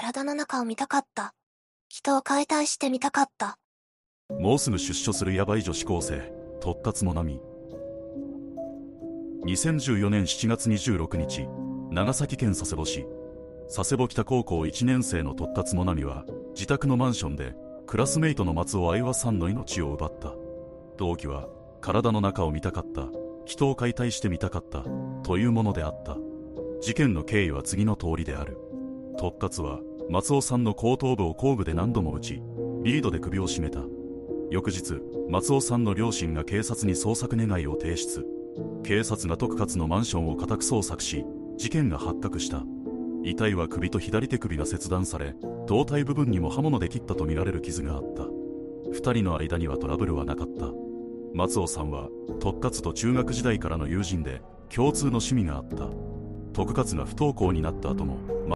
体の中を見たかった。人を解体してみたかった。もうすぐ出所するヤバい女子高生、突達もなみ。2014年7月26日、長崎県佐世保市。佐世保北高校1年生の突達もなみは、自宅のマンションで、クラスメイトの松尾愛和さんの命を奪った。動機は、体の中を見たかった、人を解体してみたかった、というものであった。事件の経緯は次の通りである。突達は、松尾さんの後頭部を工具で何度も撃ち、リードで首を絞めた。翌日、松尾さんの両親が警察に捜索願いを提出。警察が徳勝のマンションを家宅捜索し、事件が発覚した。遺体は首と左手首が切断され、胴体部分にも刃物で切ったとみられる傷があった。二人の間にはトラブルはなかった。松尾さんは、徳勝と中学時代からの友人で、共通の趣味があった。徳勝が不登校になった後も、